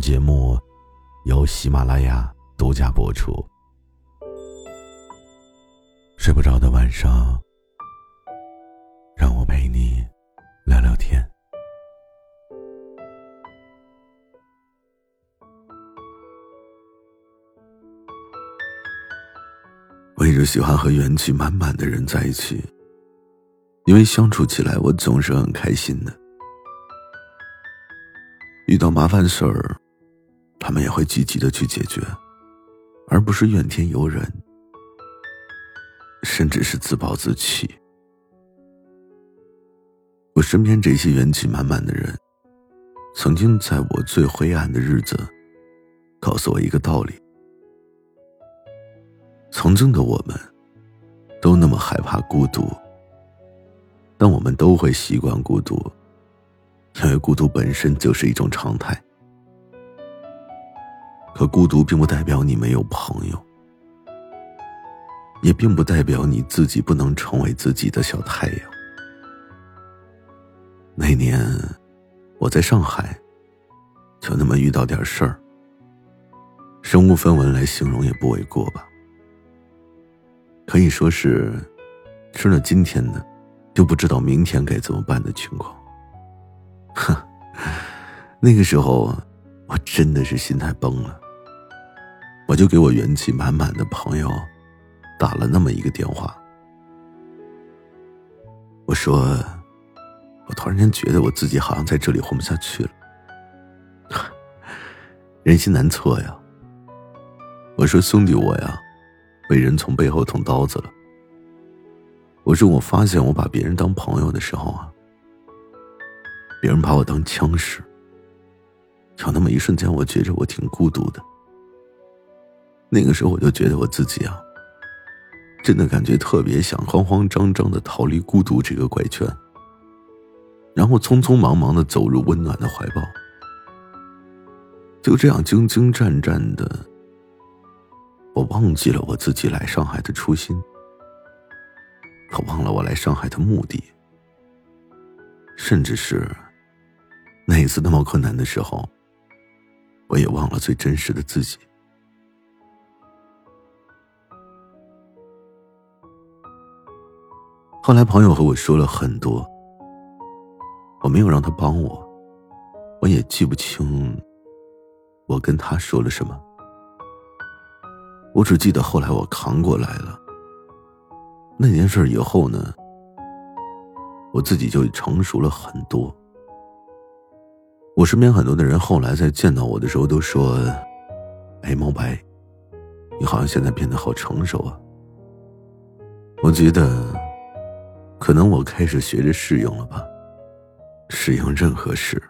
节目由喜马拉雅独家播出。睡不着的晚上，让我陪你聊聊天。我一直喜欢和元气满满的人在一起，因为相处起来我总是很开心的。遇到麻烦事儿，他们也会积极的去解决，而不是怨天尤人，甚至是自暴自弃。我身边这些元气满满的人，曾经在我最灰暗的日子，告诉我一个道理：曾经的我们，都那么害怕孤独，但我们都会习惯孤独。因为孤独本身就是一种常态，可孤独并不代表你没有朋友，也并不代表你自己不能成为自己的小太阳。那年我在上海，就那么遇到点事儿，身无分文来形容也不为过吧。可以说是吃了今天的，就不知道明天该怎么办的情况。哼，那个时候我真的是心态崩了，我就给我元气满满的朋友打了那么一个电话。我说，我突然间觉得我自己好像在这里混不下去了，人心难测呀。我说兄弟，我呀，被人从背后捅刀子了。我说我发现我把别人当朋友的时候啊。别人把我当枪使，有那么一瞬间，我觉着我挺孤独的。那个时候，我就觉得我自己啊，真的感觉特别想慌慌张张的逃离孤独这个怪圈，然后匆匆忙忙的走入温暖的怀抱。就这样兢兢战战的，我忘记了我自己来上海的初心，我忘了我来上海的目的，甚至是。那一次那么困难的时候，我也忘了最真实的自己。后来朋友和我说了很多，我没有让他帮我，我也记不清我跟他说了什么。我只记得后来我扛过来了。那件事以后呢，我自己就成熟了很多。我身边很多的人后来在见到我的时候都说：“哎，毛白，你好像现在变得好成熟啊。”我觉得，可能我开始学着适应了吧，适应任何事。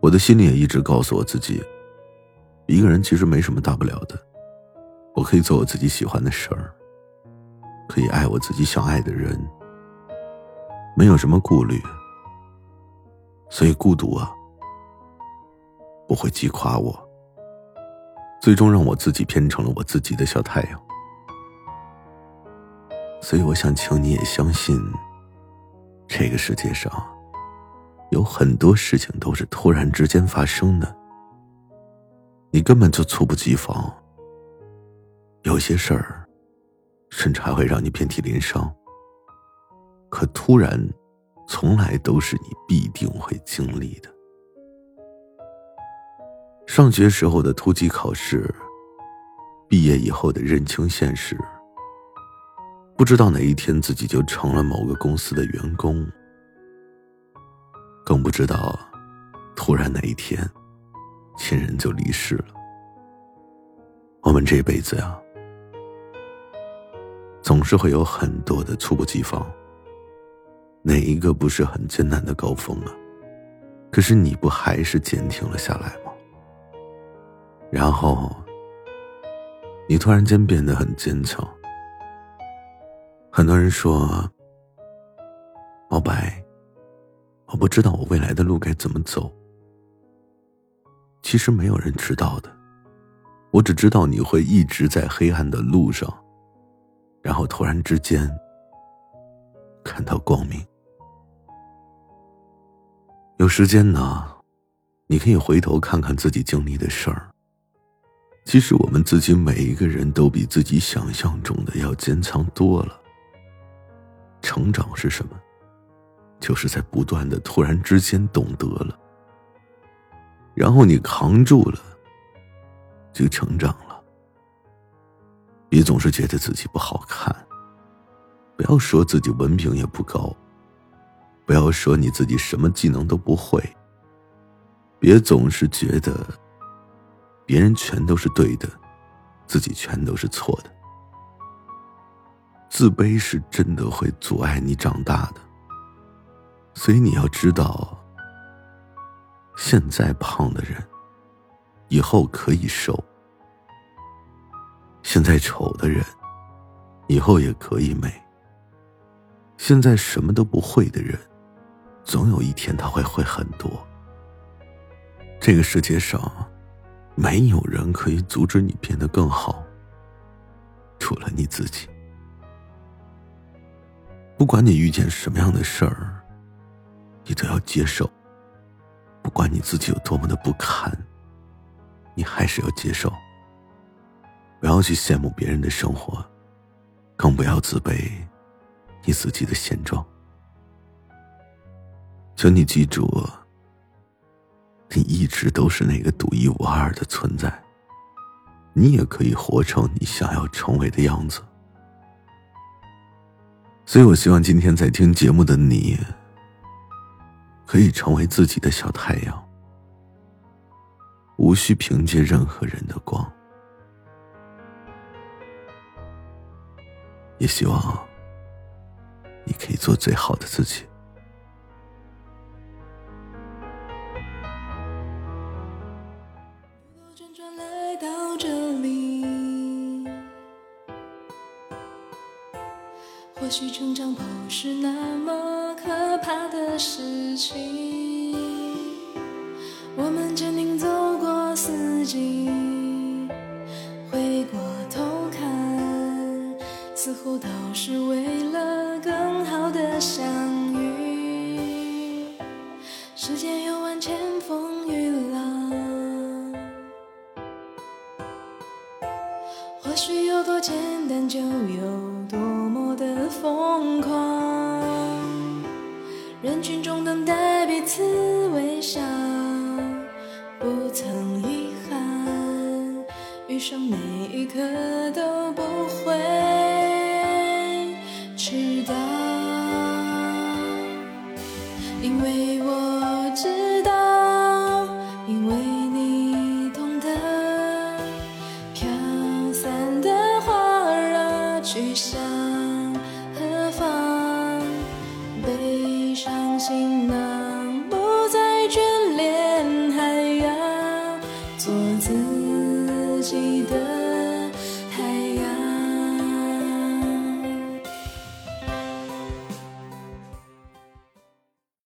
我的心里也一直告诉我自己，一个人其实没什么大不了的，我可以做我自己喜欢的事儿，可以爱我自己想爱的人，没有什么顾虑。所以孤独啊，不会击垮我，最终让我自己变成了我自己的小太阳。所以我想请你也相信，这个世界上有很多事情都是突然之间发生的，你根本就猝不及防。有些事儿，甚至还会让你遍体鳞伤。可突然。从来都是你必定会经历的。上学时候的突击考试，毕业以后的认清现实，不知道哪一天自己就成了某个公司的员工，更不知道突然哪一天亲人就离世了。我们这辈子呀，总是会有很多的猝不及防。哪一个不是很艰难的高峰啊？可是你不还是坚挺了下来吗？然后，你突然间变得很坚强。很多人说，毛白，我不知道我未来的路该怎么走。其实没有人知道的，我只知道你会一直在黑暗的路上，然后突然之间看到光明。有时间呢，你可以回头看看自己经历的事儿。其实我们自己每一个人都比自己想象中的要坚强多了。成长是什么？就是在不断的突然之间懂得了，然后你扛住了，就成长了。别总是觉得自己不好看，不要说自己文凭也不高。不要说你自己什么技能都不会。别总是觉得别人全都是对的，自己全都是错的。自卑是真的会阻碍你长大的。所以你要知道，现在胖的人，以后可以瘦；现在丑的人，以后也可以美；现在什么都不会的人。总有一天他会会很多。这个世界上，没有人可以阻止你变得更好，除了你自己。不管你遇见什么样的事儿，你都要接受。不管你自己有多么的不堪，你还是要接受。不要去羡慕别人的生活，更不要自卑你自己的现状。请你记住，你一直都是那个独一无二的存在。你也可以活成你想要成为的样子。所以我希望今天在听节目的你，可以成为自己的小太阳，无需凭借任何人的光。也希望你可以做最好的自己。这里或许成长不是那么可怕的事情，我们坚定走过四季，回过头看，似乎都是为了更好的相遇。时间有简单，就有多么。的疯狂，人群中等待彼此微笑，不曾遗憾，余生每一刻都不会迟到，因为伤心呢？